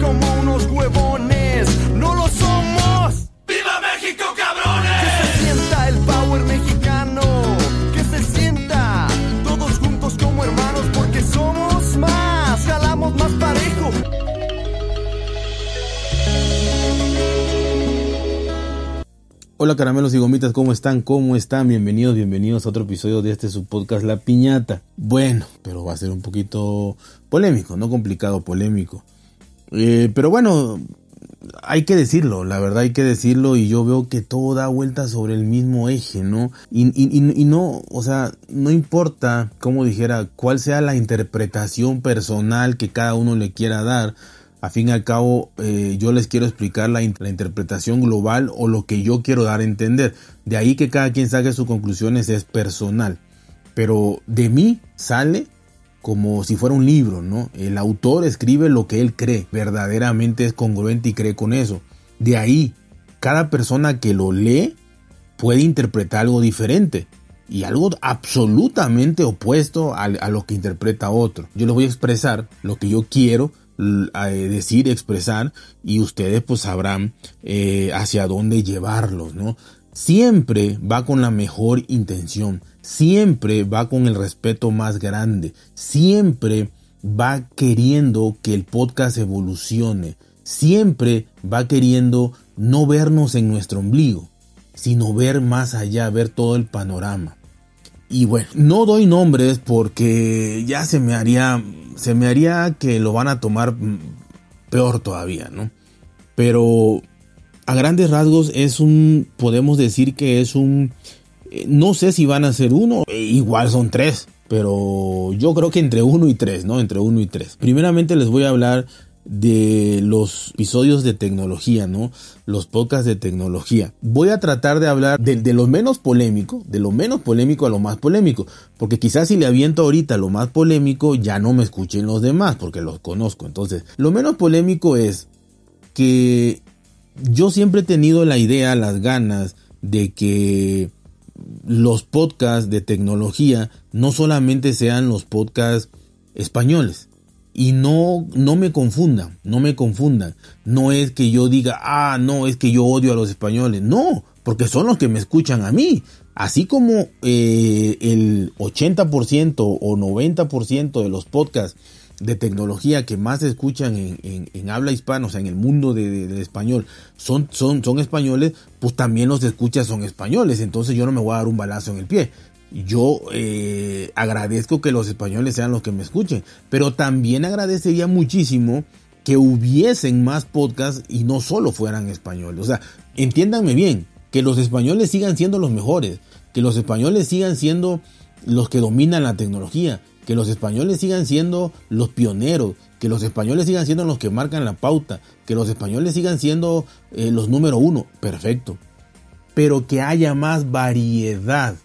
como unos huevones. No lo somos. ¡Viva México, cabrones! Que se sienta el power mexicano. Que se sienta todos juntos como hermanos porque somos más. Jalamos más parejo. Hola caramelos y gomitas, ¿cómo están? ¿Cómo están? Bienvenidos, bienvenidos a otro episodio de este su podcast La Piñata. Bueno, pero va a ser un poquito polémico, no complicado, polémico. Eh, pero bueno, hay que decirlo, la verdad hay que decirlo y yo veo que todo da vuelta sobre el mismo eje, ¿no? Y, y, y, no, o sea, no importa, como dijera, cuál sea la interpretación personal que cada uno le quiera dar, a fin y al cabo eh, yo les quiero explicar la, la, interpretación global o lo que yo quiero dar a entender. De ahí que cada quien saque sus conclusiones es personal. Pero de mí sale como si fuera un libro, ¿no? El autor escribe lo que él cree, verdaderamente es congruente y cree con eso. De ahí, cada persona que lo lee puede interpretar algo diferente y algo absolutamente opuesto a, lo que interpreta otro. Yo les voy a expresar lo que yo quiero decir, expresar y ustedes pues sabrán eh, hacia dónde llevarlos, ¿no? Siempre va con la mejor intención, siempre va con el respeto más grande, siempre va queriendo que el podcast evolucione, siempre va queriendo no vernos en nuestro ombligo, sino ver más allá, ver todo el panorama. Y bueno, no doy nombres porque ya se me haría, se me haría que lo van a tomar peor todavía, ¿no? Pero a grandes rasgos es un, podemos decir que es un, no sé si van a ser uno, e igual son tres, pero yo creo que entre uno y tres, ¿no? Entre uno y tres. Primeramente les voy a hablar de los episodios de tecnología, ¿no? Los podcasts de tecnología. Voy a tratar de hablar de, de, lo menos polémico, de lo menos polémico a lo más polémico, porque quizás si le aviento ahorita lo más polémico, ya no me escuchen los demás, porque los conozco. Entonces, lo menos polémico es que yo siempre he tenido la idea, las ganas de que los podcasts de tecnología no solamente sean los podcasts españoles, y no, no me confundan, no me confundan. No es que yo diga, ah, no, es que yo odio a los españoles. No, porque son los que me escuchan a mí. Así como eh, el 80% o 90% de los podcasts de tecnología que más se escuchan en, habla hispana, o sea, en el mundo de, de, de, español, son, son, son españoles, pues también los escuchas son españoles. Entonces yo no me voy a dar un balazo en el pie yo eh, agradezco que los españoles sean los que me escuchen, pero también agradecería muchísimo que hubiesen más podcasts y no solo fueran españoles. O sea, entiéndanme bien, que los españoles sigan siendo los mejores, que los españoles sigan siendo los que dominan la tecnología, que los españoles sigan siendo los pioneros, que los españoles sigan siendo los que marcan la pauta, que los españoles sigan siendo eh, los número uno, perfecto. Pero que haya más variedad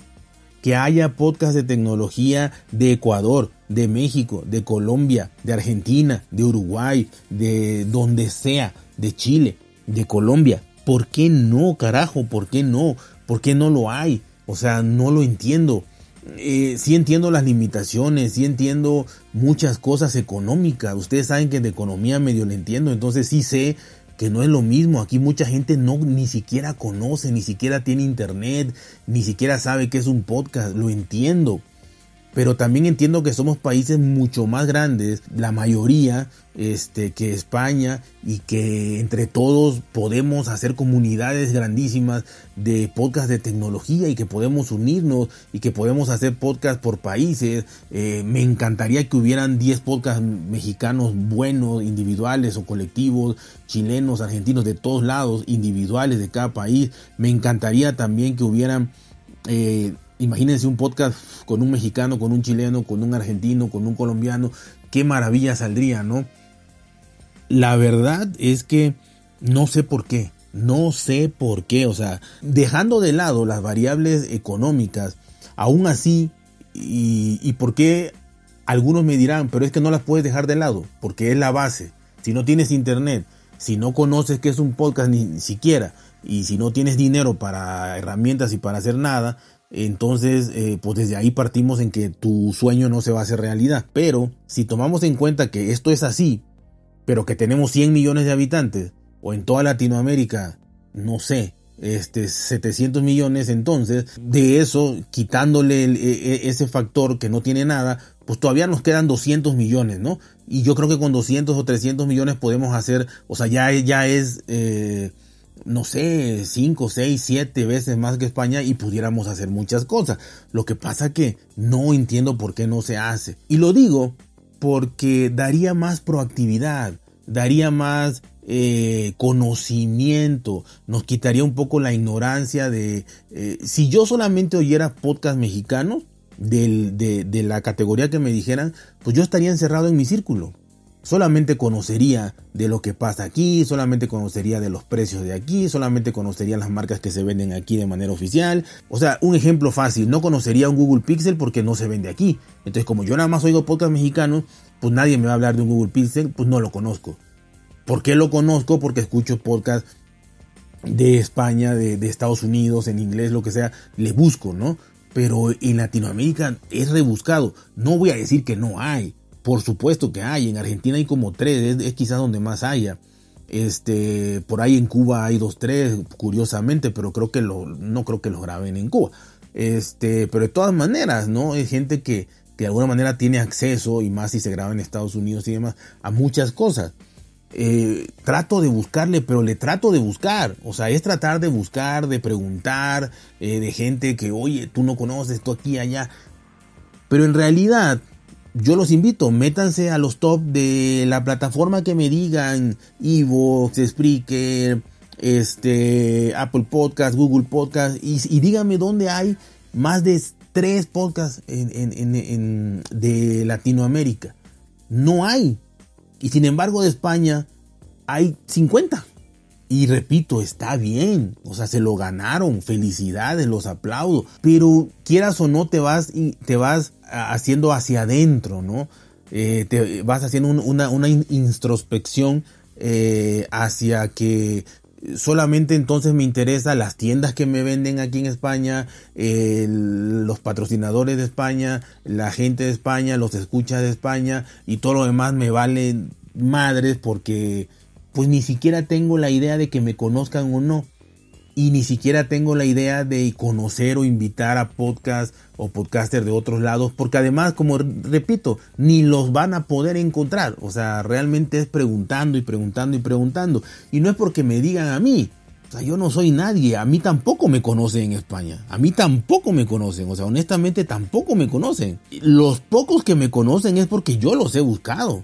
que haya podcast de tecnología de Ecuador, de México, de Colombia, de Argentina, de Uruguay, de donde sea, de Chile, de Colombia. ¿Por qué no, carajo? ¿Por qué no? ¿Por qué no lo hay? O sea, no lo entiendo. Eh, sí entiendo las limitaciones, sí entiendo muchas cosas económicas. Ustedes saben que de economía medio le entiendo, entonces sí sé que no es lo mismo. Aquí mucha gente no ni siquiera conoce, ni siquiera tiene internet, ni siquiera sabe qué es un podcast. Lo entiendo. Pero también entiendo que somos países mucho más grandes, la mayoría, este, que España y que entre todos podemos hacer comunidades grandísimas de podcast de tecnología y que podemos unirnos y que podemos hacer podcast por países. Eh, me encantaría que hubieran 10 podcasts mexicanos buenos, individuales o colectivos, chilenos, argentinos, de todos lados, individuales de cada país. Me encantaría también que hubieran... Eh, Imagínense un podcast con un mexicano, con un chileno, con un argentino, con un colombiano. Qué maravilla saldría, ¿no? La verdad es que no sé por qué. No sé por qué. O sea, dejando de lado las variables económicas, aún así, y, por qué algunos me dirán, pero es que no las puedes dejar de lado, porque es la base. Si no tienes internet, si no conoces qué es un podcast ni siquiera, y si no tienes dinero para herramientas y para hacer nada, entonces, eh, pues desde ahí partimos en que tu sueño no se va a hacer realidad. Pero si tomamos en cuenta que esto es así, pero que tenemos 100 millones de habitantes, o en toda Latinoamérica, no sé, este 700 millones, entonces de eso, quitándole e, e, ese factor que no tiene nada, pues todavía nos quedan 200 millones, ¿no? Y yo creo que con 200 o 300 millones podemos hacer, o sea, ya, ya es, eh, no sé, 5, 6, 7 veces más que España y pudiéramos hacer muchas cosas. Lo que pasa que no entiendo por qué no se hace. Y lo digo porque daría más proactividad, daría más eh, conocimiento, nos quitaría un poco la ignorancia de... Eh, si yo solamente oyera podcast mexicanos, de, de la categoría que me dijeran, pues yo estaría encerrado en mi círculo. Solamente conocería de lo que pasa aquí, solamente conocería de los precios de aquí, solamente conocería las marcas que se venden aquí de manera oficial. O sea, un ejemplo fácil, no conocería un Google Pixel porque no se vende aquí. Entonces, como yo nada más oigo podcast mexicanos, pues nadie me va a hablar de un Google Pixel, pues no lo conozco. ¿Por qué lo conozco? Porque escucho podcast de España, de, Estados Unidos, en inglés, lo que sea, le busco, ¿no? Pero en Latinoamérica es rebuscado. No voy a decir que no hay. Por supuesto que hay. En Argentina hay como tres. Es, quizás donde más haya. Este, por ahí en Cuba hay dos, tres, curiosamente, pero creo que lo, no creo que los graben en Cuba. Este, pero de todas maneras, ¿no? Hay gente que, que de alguna manera tiene acceso, y más si se graba en Estados Unidos y demás, a muchas cosas. Eh, trato de buscarle, pero le trato de buscar. O sea, es tratar de buscar, de preguntar, eh, de gente que, oye, tú no conoces esto aquí, allá. Pero en realidad, yo los invito, métanse a los top de la plataforma que me digan, Evox, Spreaker, este, Apple Podcast, Google Podcast, y, díganme dónde hay más de tres podcasts de Latinoamérica. No hay. Y sin embargo de España hay 50. Y repito, está bien, o sea, se lo ganaron, felicidades, los aplaudo, pero quieras o no te vas te vas haciendo hacia adentro, ¿no? Eh, te vas haciendo una, una, introspección eh, hacia que solamente entonces me interesa las tiendas que me venden aquí en España, los patrocinadores de España, la gente de España, los escuchas de España y todo lo demás me vale madres porque pues ni siquiera tengo la idea de que me conozcan o no. Y ni siquiera tengo la idea de conocer o invitar a podcast o podcaster de otros lados, porque además, como repito, ni los van a poder encontrar. O sea, realmente es preguntando y preguntando y preguntando. Y no es porque me digan a mí. O sea, yo no soy nadie. A mí tampoco me conocen en España. A mí tampoco me conocen. O sea, honestamente tampoco me conocen. Los pocos que me conocen es porque yo los he buscado.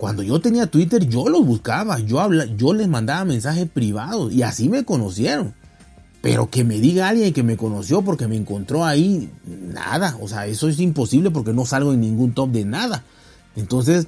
Cuando yo tenía Twitter, yo los buscaba, yo, habla, yo les mandaba mensajes privados y así me conocieron. Pero que me diga alguien que me conoció porque me encontró ahí, nada. O sea, eso es imposible porque no salgo en ningún top de nada. Entonces,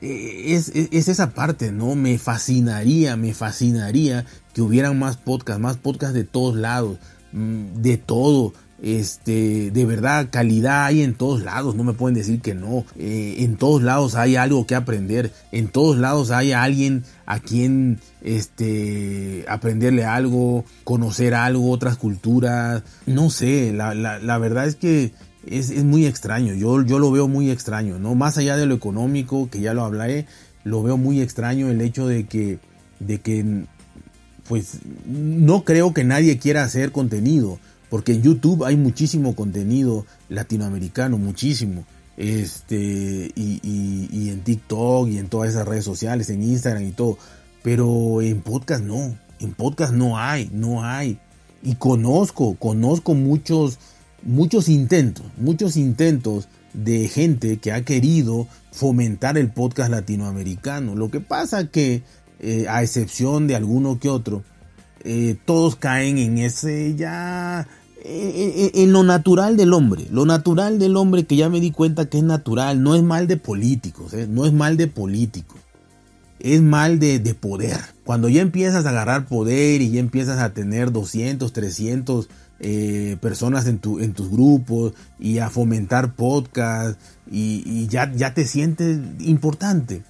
e, es, es, esa parte, ¿no? Me fascinaría, me fascinaría que hubieran más podcasts, más podcasts de todos lados, mm, de todo este, de verdad, calidad hay en todos lados, no me pueden decir que no. Eh, en todos lados hay algo que aprender, en todos lados hay alguien a quien este, aprenderle algo, conocer algo, otras culturas. No sé, la, verdad es que es, es, muy extraño, yo, yo lo veo muy extraño, ¿no? Más allá de lo económico, que ya lo hablaré, lo veo muy extraño el hecho de que, de que, pues, no creo que nadie quiera hacer contenido porque en YouTube hay muchísimo contenido latinoamericano, muchísimo. Este, y, en TikTok y en todas esas redes sociales, en Instagram y todo. Pero en podcast no. En podcast no hay, no hay. Y conozco, conozco muchos, muchos intentos, muchos intentos de gente que ha querido fomentar el podcast latinoamericano. Lo que pasa que, eh, a excepción de alguno que otro, eh, todos caen en ese ya en, lo natural del hombre, lo natural del hombre que ya me di cuenta que es natural, no es mal de políticos, ¿eh? no es mal de políticos, es mal de, poder. Cuando ya empiezas a agarrar poder y ya empiezas a tener 200, 300 eh, personas en, tu, en tus grupos y a fomentar podcast y, ya, ya te sientes importante.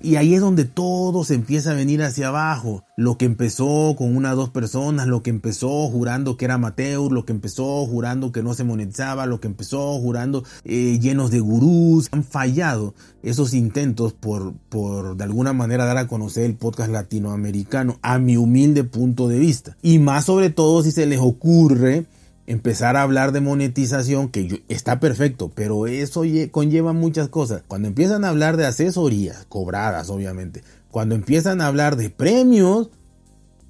Y ahí es donde todo se empieza a venir hacia abajo. Lo que empezó con una o dos personas, lo que empezó jurando que era amateur, lo que empezó jurando que no se monetizaba, lo que empezó jurando eh, llenos de gurús. Han fallado esos intentos por, por de alguna manera dar a conocer el podcast latinoamericano a mi humilde punto de vista. Y más sobre todo si se les ocurre empezar a hablar de monetización, que está perfecto, pero eso conlleva muchas cosas. Cuando empiezan a hablar de asesorías, cobradas obviamente, cuando empiezan a hablar de premios,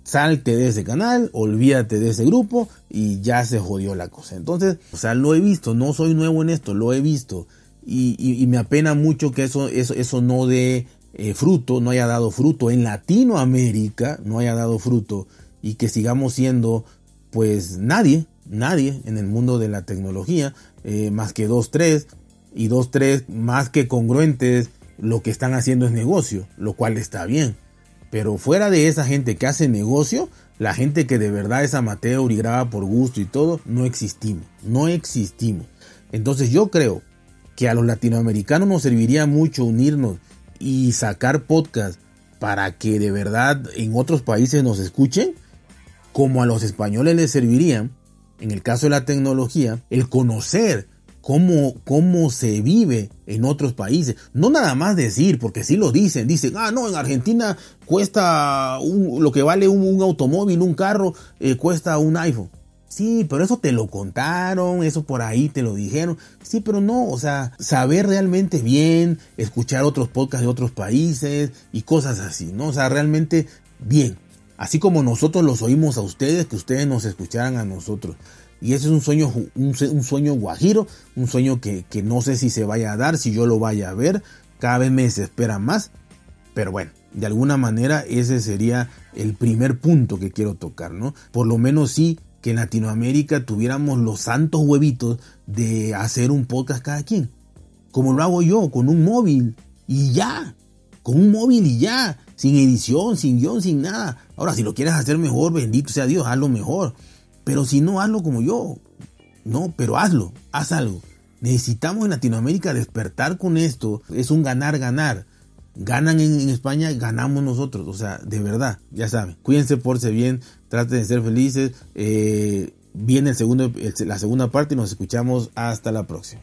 salte de ese canal, olvídate de ese grupo y ya se jodió la cosa. Entonces, o sea, lo he visto, no soy nuevo en esto, lo he visto. Y, me apena mucho que eso, eso, eso no dé eh, fruto, no haya dado fruto en Latinoamérica, no haya dado fruto y que sigamos siendo pues nadie, nadie en el mundo de la tecnología, eh, más que dos, tres, y dos, tres más que congruentes, lo que están haciendo es negocio, lo cual está bien. Pero fuera de esa gente que hace negocio, la gente que de verdad es amateur y graba por gusto y todo, no existimos, no existimos. Entonces yo creo que a los latinoamericanos nos serviría mucho unirnos y sacar podcast para que de verdad en otros países nos escuchen, como a los españoles les servirían en el caso de la tecnología, el conocer cómo, cómo se vive en otros países. No nada más decir, porque si lo dicen, dicen, ah, no, en Argentina cuesta lo que vale un, automóvil, un carro, eh, cuesta un iPhone. Sí, pero eso te lo contaron, eso por ahí te lo dijeron. Sí, pero no, o sea, saber realmente bien, escuchar otros podcasts de otros países y cosas así, ¿no? O sea, realmente bien. Así como nosotros los oímos a ustedes, que ustedes nos escucharan a nosotros. Y ese es un sueño, un, sueño guajiro, un sueño que, que, no sé si se vaya a dar, si yo lo vaya a ver. Cada vez me desespera más. Pero bueno, de alguna manera ese sería el primer punto que quiero tocar, ¿no? Por lo menos sí que en Latinoamérica tuviéramos los santos huevitos de hacer un podcast cada quien. Como lo hago yo, con un móvil. Y ya. Con un móvil y ya sin edición, sin guion, sin nada. Ahora, si lo quieres hacer mejor, bendito sea Dios, hazlo mejor. Pero si no, hazlo como yo. No, pero hazlo, haz algo. Necesitamos en Latinoamérica despertar con esto. Es un ganar-ganar. Ganan en, España, ganamos nosotros. O sea, de verdad, ya saben. Cuídense, porse bien, traten de ser felices. Eh, viene el segundo, la segunda parte y nos escuchamos hasta la próxima.